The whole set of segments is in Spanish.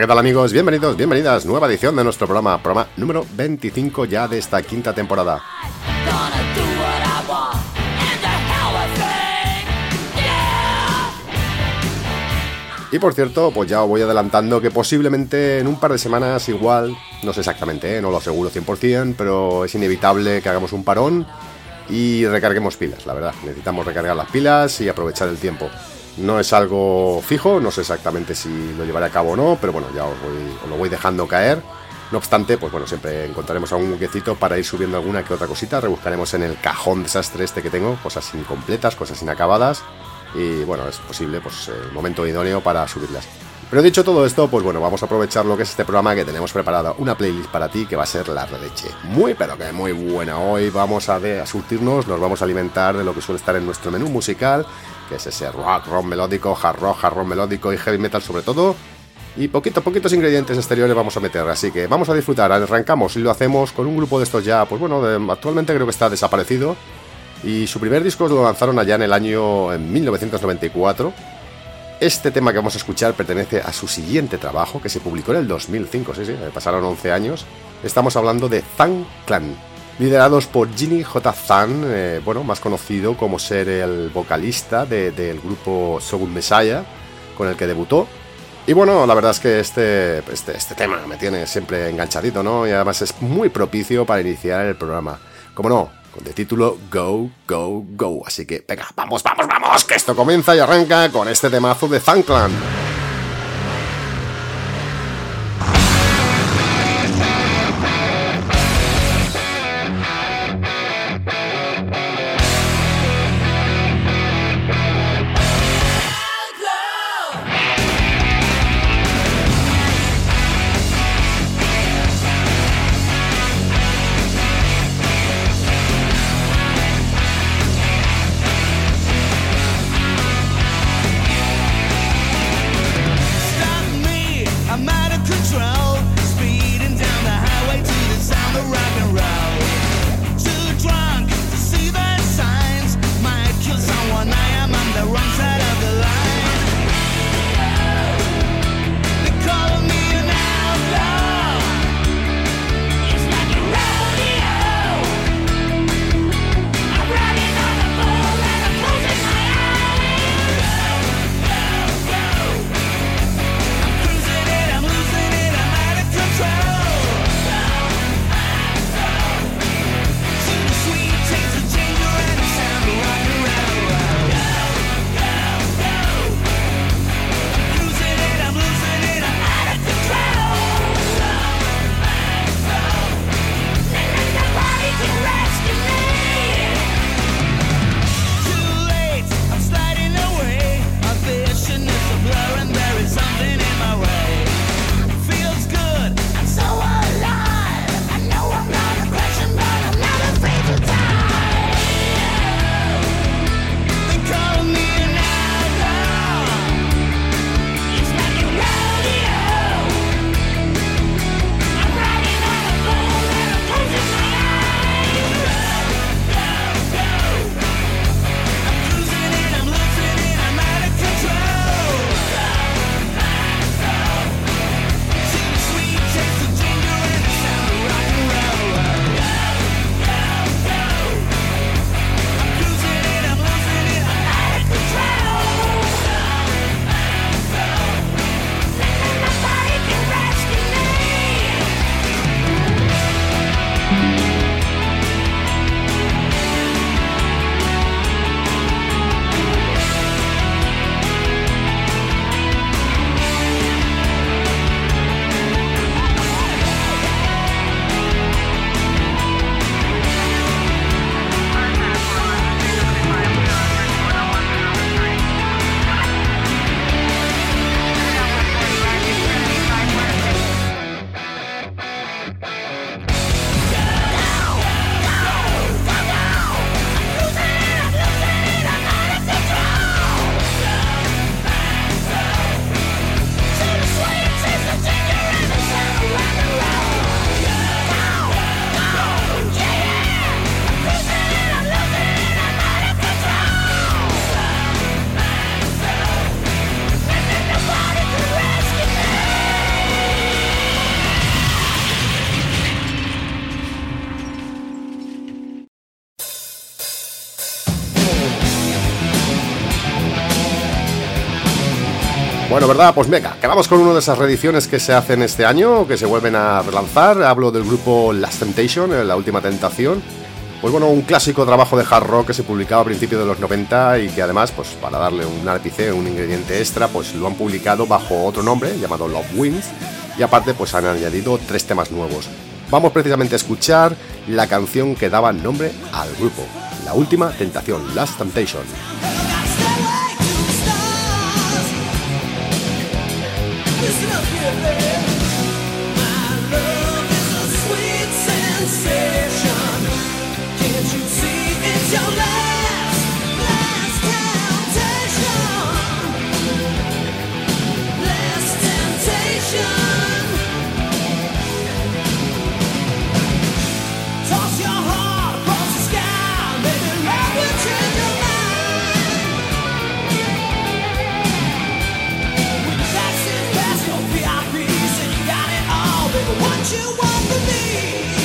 ¿qué tal amigos? Bienvenidos, bienvenidas. Nueva edición de nuestro programa, programa número 25 ya de esta quinta temporada. Y por cierto, pues ya os voy adelantando que posiblemente en un par de semanas igual, no sé exactamente, ¿eh? no lo aseguro 100%, pero es inevitable que hagamos un parón y recarguemos pilas, la verdad. Necesitamos recargar las pilas y aprovechar el tiempo. No es algo fijo, no sé exactamente si lo llevaré a cabo o no, pero bueno, ya os, lo voy dejando caer. No obstante, pues bueno, siempre encontraremos algún huequecito para ir subiendo alguna que otra cosita. Rebuscaremos en el cajón desastre este que tengo, cosas incompletas, cosas inacabadas y bueno, es posible pues el momento idóneo para subirlas. Pero dicho todo esto, pues bueno, vamos a aprovechar lo que es este programa que tenemos preparado, una playlist para ti que va a ser la leche. Muy pero que muy buena. Hoy vamos a, a surtirnos, nos vamos a alimentar de lo que suele estar en nuestro menú musical, que es ese rock, rock melódico, hard rock, hard rock melódico y heavy metal sobre todo. Y poquito, poquitos ingredientes exteriores vamos a meter, así que vamos a disfrutar, arrancamos y lo hacemos con un grupo de estos ya, pues bueno, actualmente creo que está desaparecido, y su primer disco lo lanzaron allá en el año en 1994. Este tema que vamos a escuchar pertenece a su siguiente trabajo, que se publicó en el 2005, sí, sí, pasaron 11 años. Estamos hablando de Zan Clan, liderados por Ginny J. Zan, eh, bueno, más conocido como ser el vocalista del grupo Sogun Messiah, con el que debutó. Y bueno, la verdad es que este, este, este tema me tiene siempre enganchadito, ¿no? Y además es muy propicio para iniciar el programa. Como no, con el título Go, Go, Go. Así que, venga, vamos, vamos, vamos, que esto comienza y arranca con este temazo de Zanclan. ¿Verdad? Pues venga, quedamos con una de esas reediciones que se hacen este año, que se vuelven a relanzar. Hablo del grupo Last Temptation, eh, La Última Tentación. Pues bueno, un clásico trabajo de hard rock que se publicaba a principios de los 90 y que además, pues para darle un ápice, un ingrediente extra, pues lo han publicado bajo otro nombre llamado Love Wins y aparte pues han añadido tres temas nuevos. Vamos precisamente a escuchar la canción que daba nombre al grupo, La Última Tentación, Last Temptation. yourself, you man. you want from me?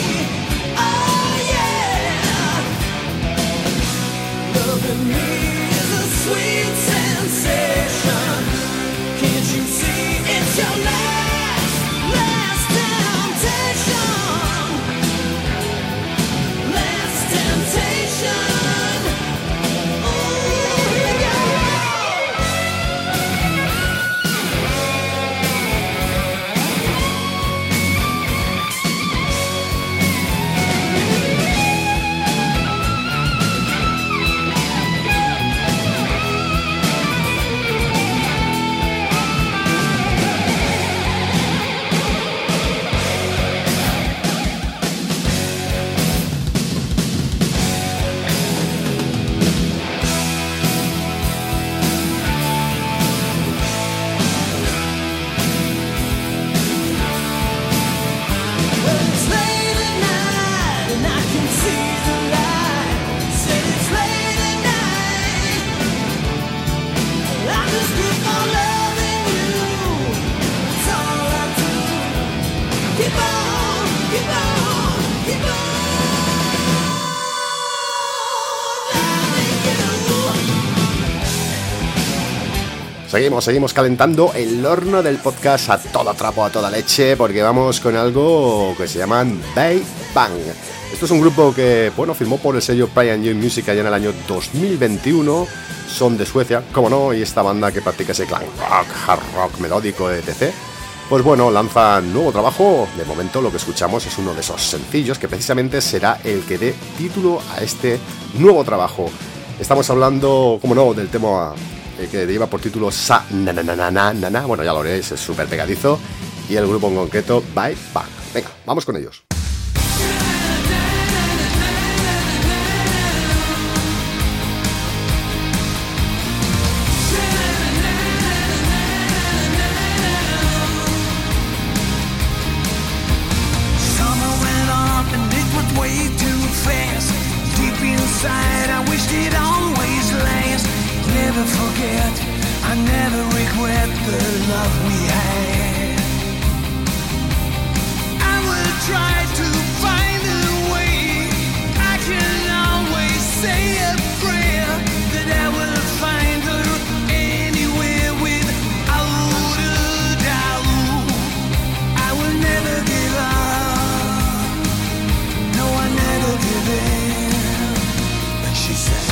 Seguimos, seguimos calentando el horno del podcast a todo trapo, a toda leche, porque vamos con algo que se llaman Bay Bang. Esto es un grupo que, bueno, firmó por el sello Brian Young Music allá en el año 2021. Son de Suecia, como no, y esta banda que practica ese clan rock, hard rock, melódico, etc. Pues bueno, lanzan nuevo trabajo. De momento lo que escuchamos es uno de esos sencillos que precisamente será el que dé título a este nuevo trabajo. Estamos hablando, como no, del tema eh, que lleva por título Sa na na na na na na, bueno ya lo veréis, es súper pegadizo, y el grupo en concreto Bye Bang. Venga, vamos con ellos. she said.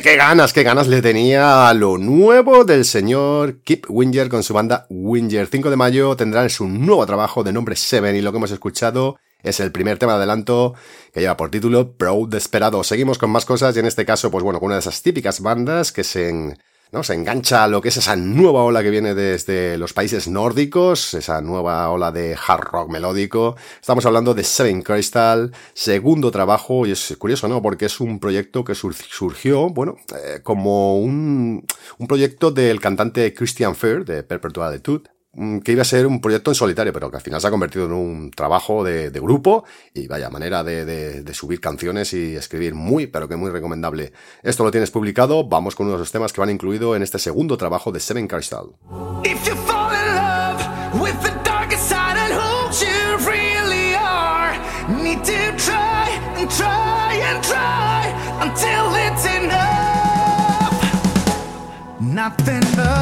Qué ganas, qué ganas le tenía a lo nuevo del señor Kip Winger con su banda Winger. 5 de mayo tendrán su nuevo trabajo de nombre Seven y lo que hemos escuchado es el primer tema de adelanto que lleva por título Proud Desperado. Seguimos con más cosas y en este caso, pues bueno, con una de esas típicas bandas que se ¿no? Se engancha a lo que es esa nueva ola que viene desde los países nórdicos, esa nueva ola de hard rock melódico. Estamos hablando de Seven Crystal, segundo trabajo, y es curioso, ¿no? Porque es un proyecto que surgió, bueno, eh, como un, un proyecto del cantante Christian Fair de Perpetual Mm, que iba a ser un proyecto en solitario, pero que al final se ha convertido en un trabajo de, grupo y vaya manera de, subir canciones y escribir muy, pero que muy recomendable. Esto lo tienes publicado, vamos con uno de los temas que van incluido en este segundo trabajo de Seven Crystal. Nothing but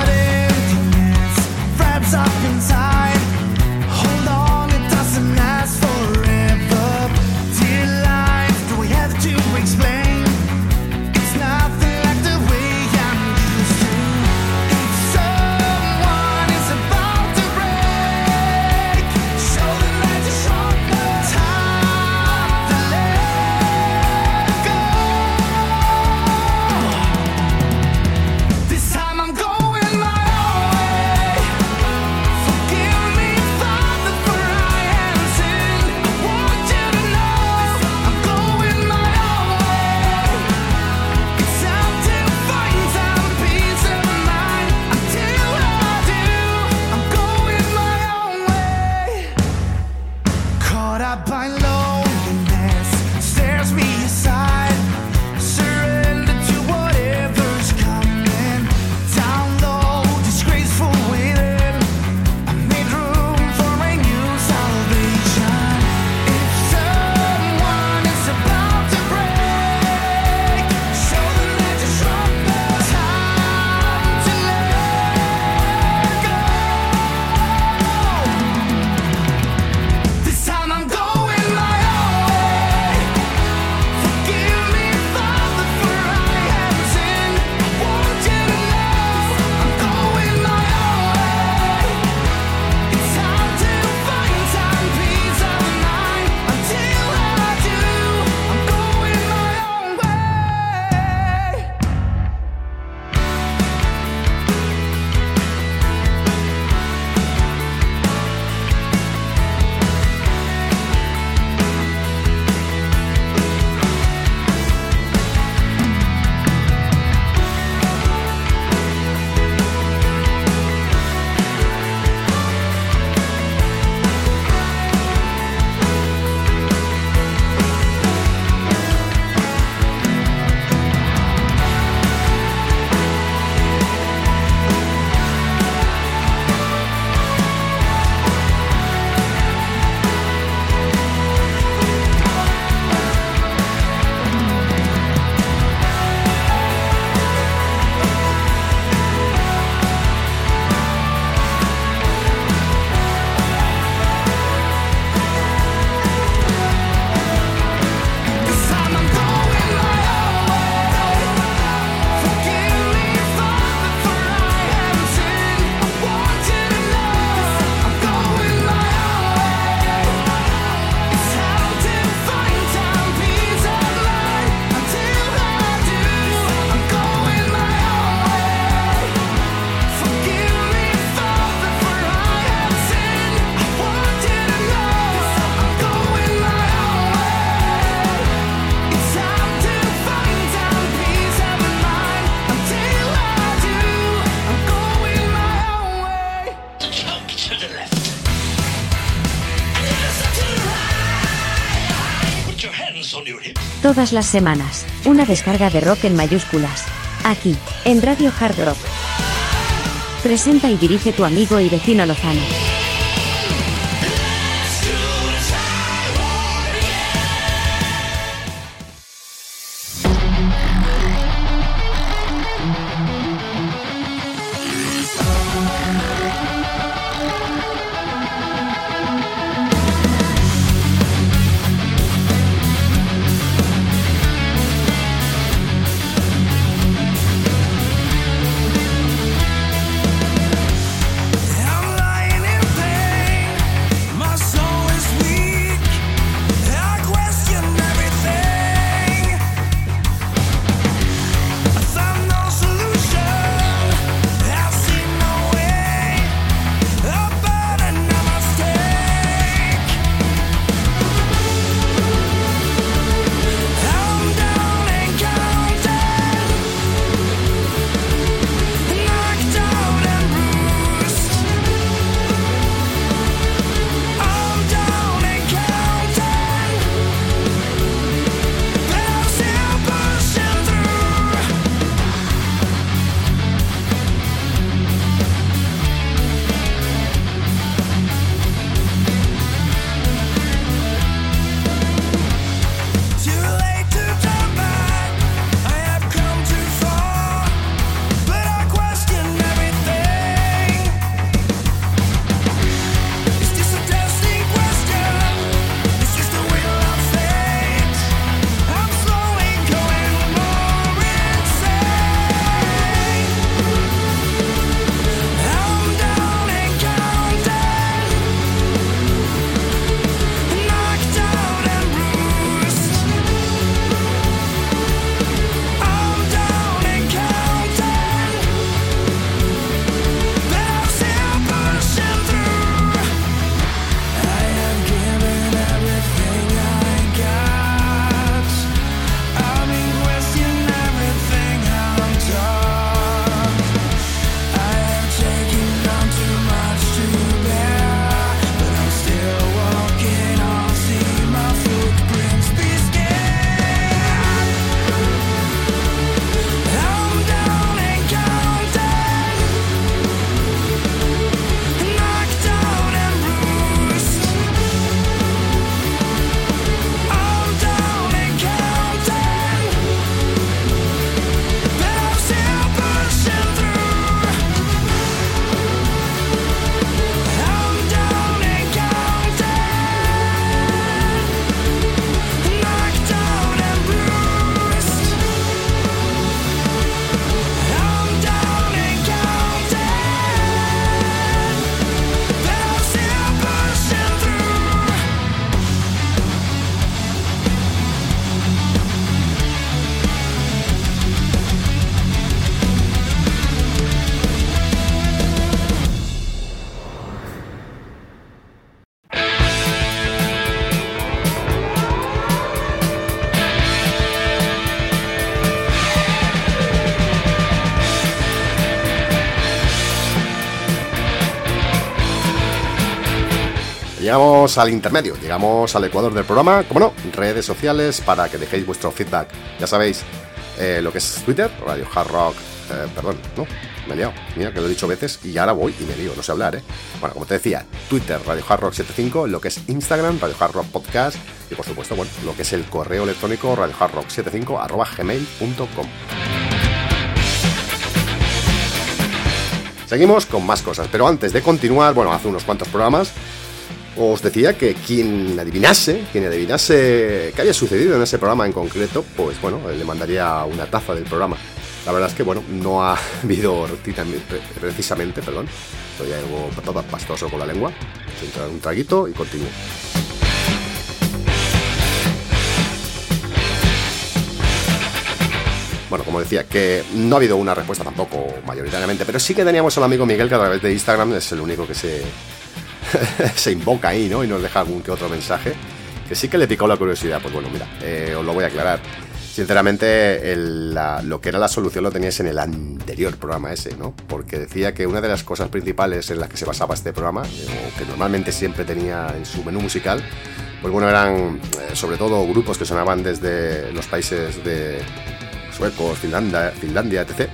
Todas las semanas, una descarga de rock en mayúsculas. Aquí, en Radio Hard Rock. Presenta y dirige tu amigo y vecino Lozano. Al intermedio, llegamos al ecuador del programa, como no, redes sociales para que dejéis vuestro feedback. Ya sabéis eh, lo que es Twitter, Radio Hard Rock, eh, perdón, no, me he liado, mira que lo he dicho veces y ahora voy y me lío, no sé hablar, ¿eh? Bueno, como te decía, Twitter, Radio Hard Rock 75, lo que es Instagram, Radio Hard Rock Podcast y por supuesto, bueno, lo que es el correo electrónico, Radio Hard Rock 75 arroba gmail.com. Seguimos con más cosas, pero antes de continuar, bueno, hace unos cuantos programas os decía que quien adivinase, quien adivinase qué había sucedido en ese programa en concreto, pues bueno, le mandaría una taza del programa. La verdad es que bueno, no ha habido precisamente, perdón. Estoy algo pa- pastoso con la lengua. Un traguito y continúo. Bueno, como decía, que no ha habido una respuesta tampoco mayoritariamente, pero sí que teníamos al amigo Miguel que a través de Instagram es el único que se, se invoca ahí, ¿no? Y nos deja algún que otro mensaje. Que sí que le picó la curiosidad. Pues bueno, mira, eh, os lo voy a aclarar. Sinceramente, lo que era la solución lo teníais en el anterior programa ese, ¿no? Porque decía que una de las cosas principales en las que se basaba este programa, eh, o que normalmente siempre tenía en su menú musical, pues bueno, eran eh, sobre todo grupos que sonaban desde los países de suecos, Finlandia, Finlandia, etc.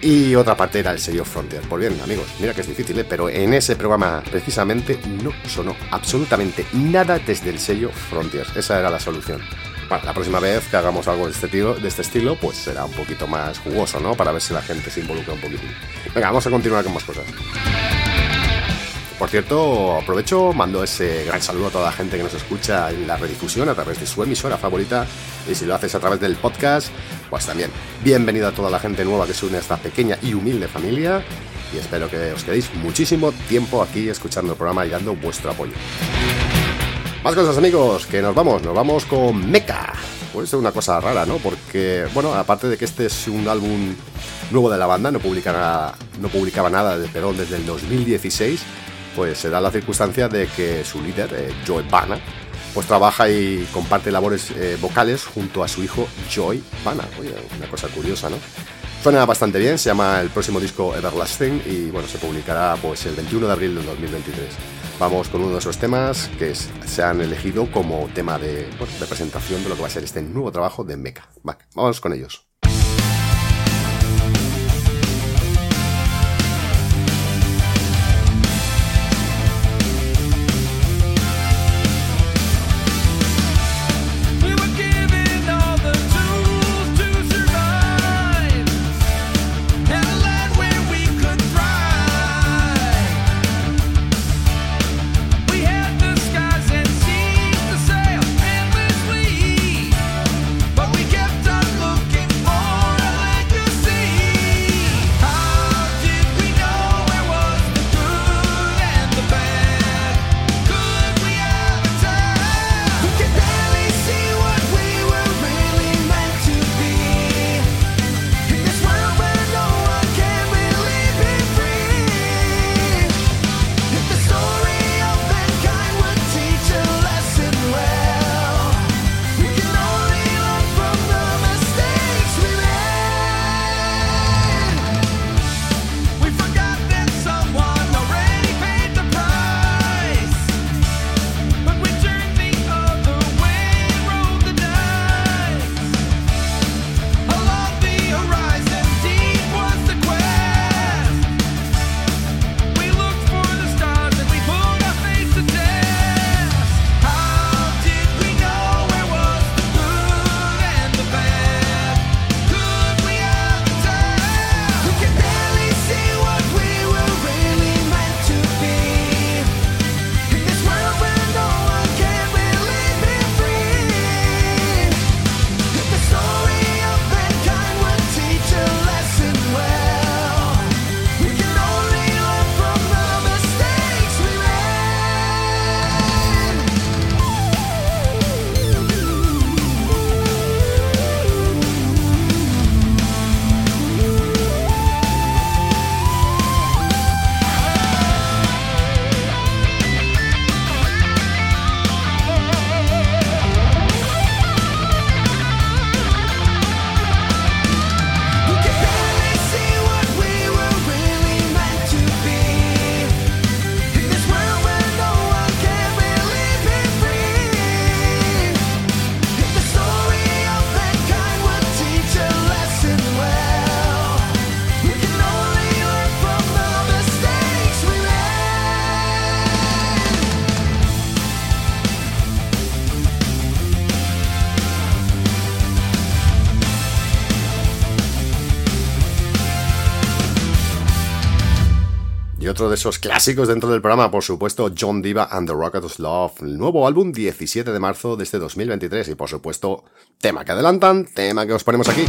Y otra parte era el sello Frontier. Pues bien, amigos, mira que es difícil, ¿eh? pero en ese programa precisamente no sonó absolutamente nada desde el sello Frontier. Esa era la solución. La próxima vez que hagamos algo de este, tiro, de este estilo, pues será un poquito más jugoso, ¿no? Para ver si la gente se involucra un poquitín. Venga, vamos a continuar con más cosas. Por cierto, aprovecho, mando ese gran saludo a toda la gente que nos escucha en la redifusión a través de su emisora favorita. Y si lo haces a través del podcast, pues también. Bienvenido a toda la gente nueva que se une a esta pequeña y humilde familia. Y espero que os quedéis muchísimo tiempo aquí escuchando el programa y dando vuestro apoyo. Más cosas, amigos, que nos vamos, nos vamos con Mecha. Puede ser una cosa rara, ¿no? Porque, bueno, aparte de que este es un álbum nuevo de la banda, no, publicará, no publicaba nada de Perón desde el 2016, pues se da la circunstancia de que su líder, eh, Joe Bana, pues trabaja y comparte labores eh, vocales junto a su hijo Joy Bana. Oye, una cosa curiosa, ¿no? Suena bastante bien, se llama el próximo disco Everlasting y bueno, se publicará pues el 21 de abril del 2023. Vamos con uno de esos temas que se han elegido como tema de, bueno, de presentación de lo que va a ser este nuevo trabajo de Mecha. Va, vamos con ellos. Otro de esos clásicos dentro del programa, por supuesto, John Diva and the Rockets Love, el nuevo álbum 17 de marzo de este 2023 y por supuesto, tema que adelantan, tema que os ponemos aquí.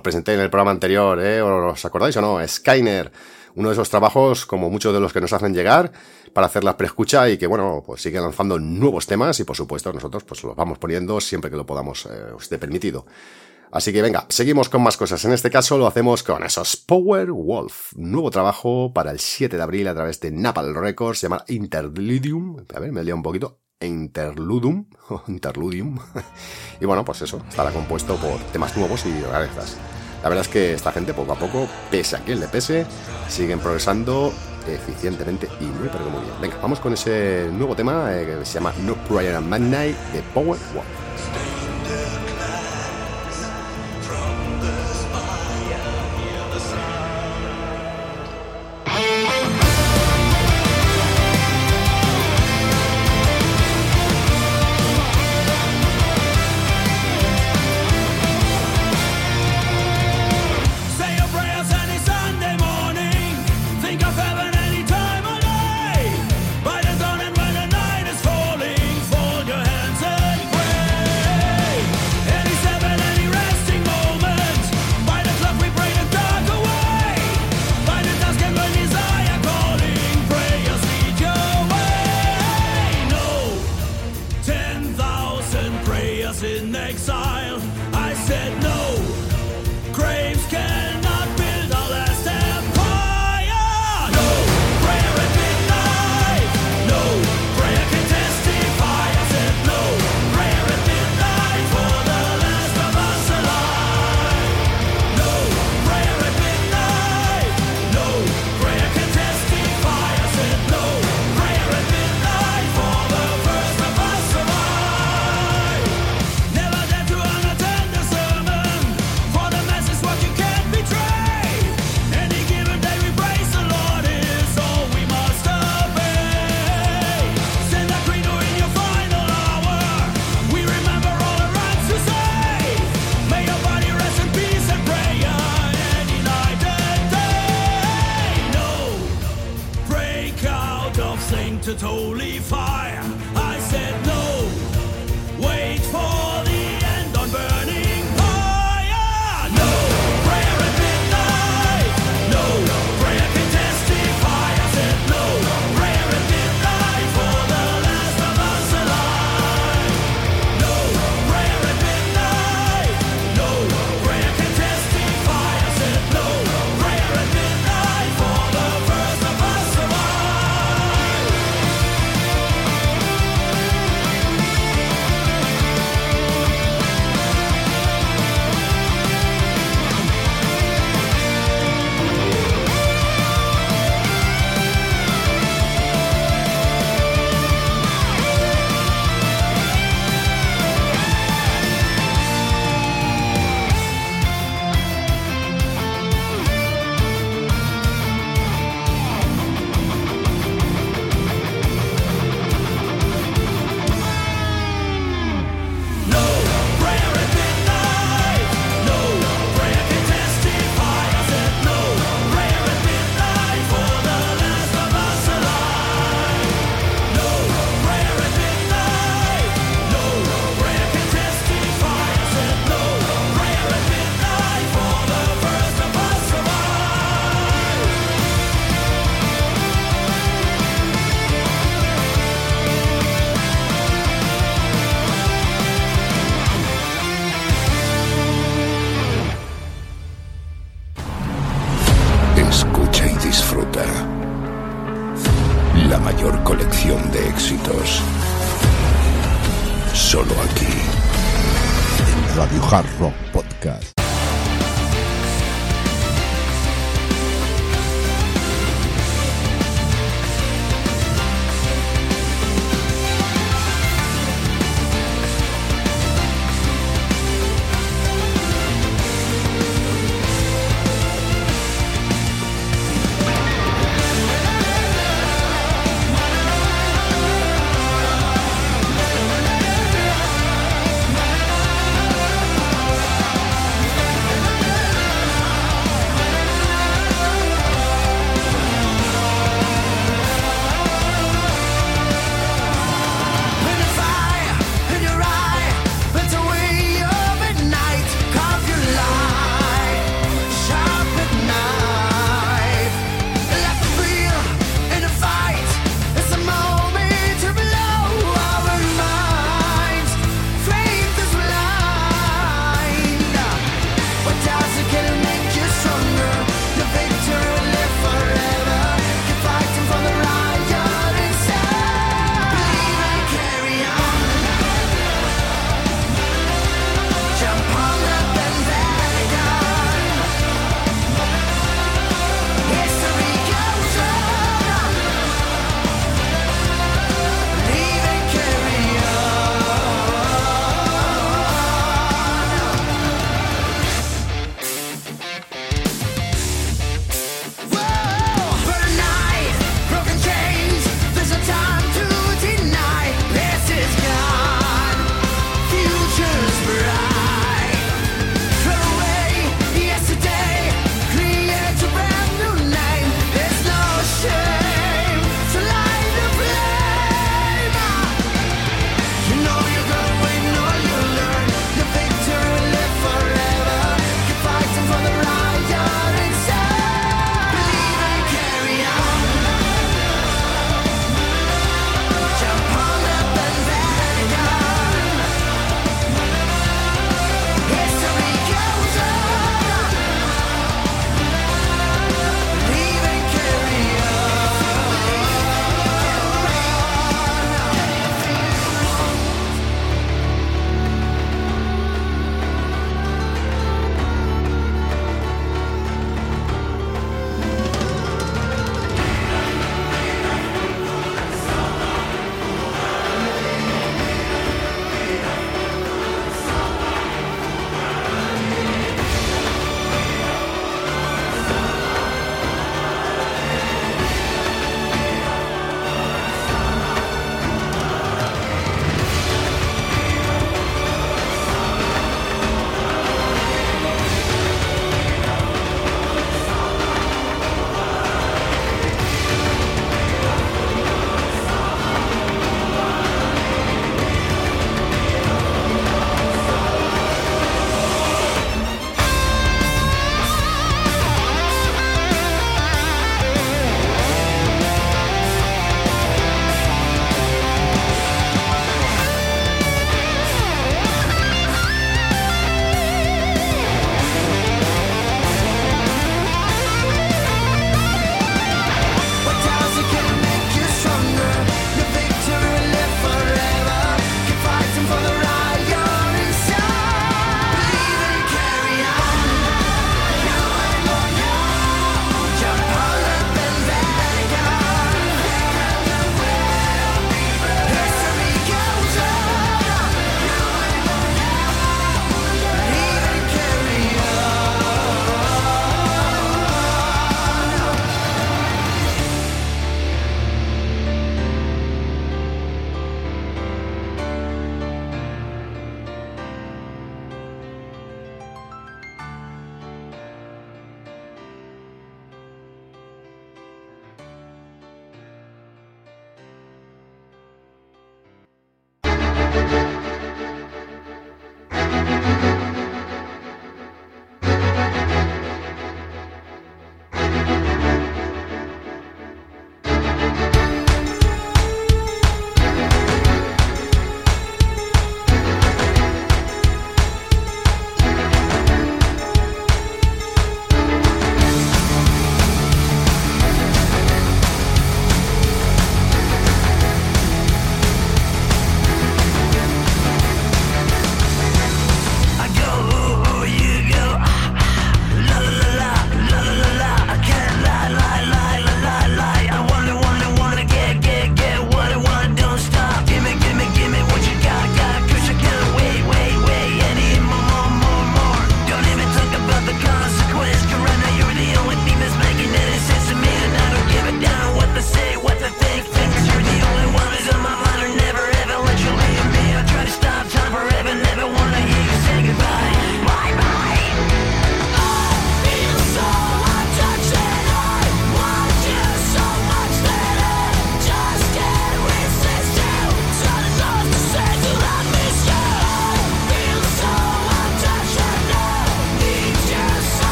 Los presenté en el programa anterior, ¿eh? ¿Os acordáis o no? Skyner, uno de esos trabajos, como muchos de los que nos hacen llegar, para hacer la preescucha y que, bueno, pues sigue lanzando nuevos temas y, por supuesto, nosotros pues los vamos poniendo siempre que lo podamos, eh, os esté permitido. Así que venga, seguimos con más cosas. En este caso lo hacemos con esos Power Wolf. Nuevo trabajo para el 7 de abril a través de Napal Records, se llama Interludium. A ver, me he liado un poquito. Interludium. Interludium. y bueno, pues eso, estará compuesto por temas nuevos y rarezas. La verdad es que esta gente poco a poco, pese a quien le pese, siguen progresando eficientemente y muy pero muy bien. Venga, vamos con ese nuevo tema eh, que se llama No Prayer at Midnight de Power Wolf.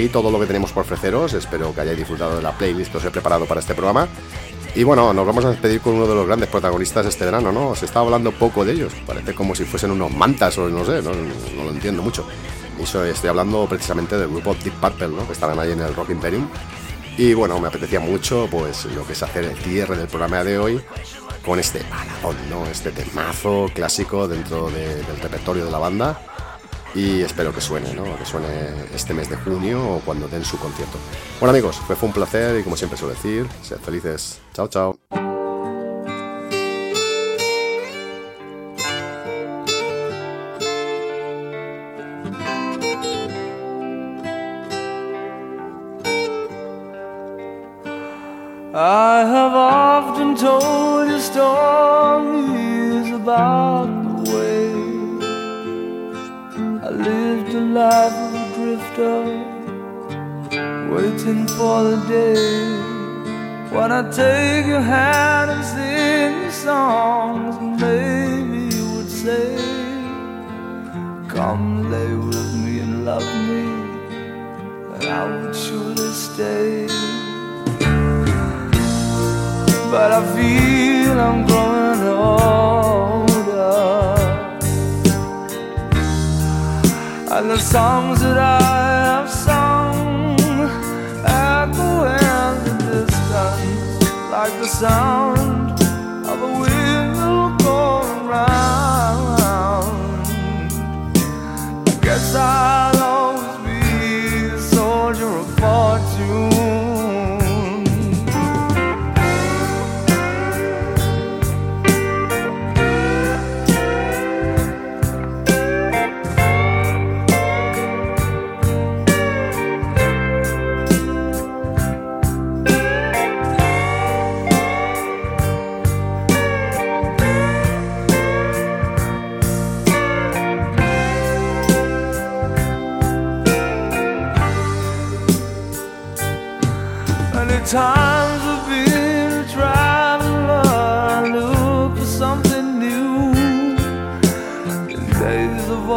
Aquí todo lo que tenemos por ofreceros. Espero que hayáis disfrutado de la playlist que os he preparado para este programa. Y bueno, nos vamos a despedir con uno de los grandes protagonistas este verano, ¿no? Se está hablando poco de ellos. Parece como si fuesen unos mantas o no sé, no, no lo entiendo mucho. Y estoy hablando precisamente del grupo Deep Purple, ¿no? Que estarán ahí en el Rock Imperium. Y bueno, me apetecía mucho, pues, lo que es hacer el cierre del programa de hoy con este maratón, ¿no? Este temazo clásico dentro de- del repertorio de la banda. Y espero que suene, ¿no? Que suene este mes de junio o cuando den su concierto. Bueno, amigos, pues fue un placer y como siempre suelo decir, sed felices. Chao, chao. A drifter, waiting for the day when I take your hand and sing you songs. Maybe you would say, Come lay with me and love me, and I would surely stay but I feel I'm growing older. Songs that I have sung echo in the distance like the sound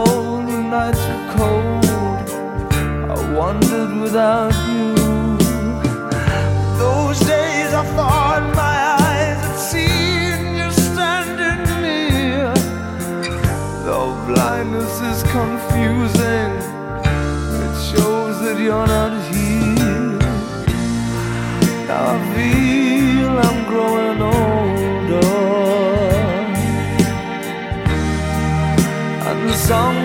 of nights were cold, I wandered without you. Those days I thought my eyes had seen you standing near. Though blindness is confusing, it shows that you're not here. Now I feel And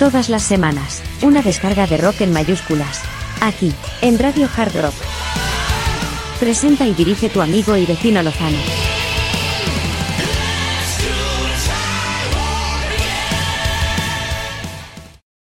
Todas las semanas, una descarga de rock en mayúsculas. Aquí, en Radio Hard Rock. Presenta y dirige tu amigo y vecino Lozano.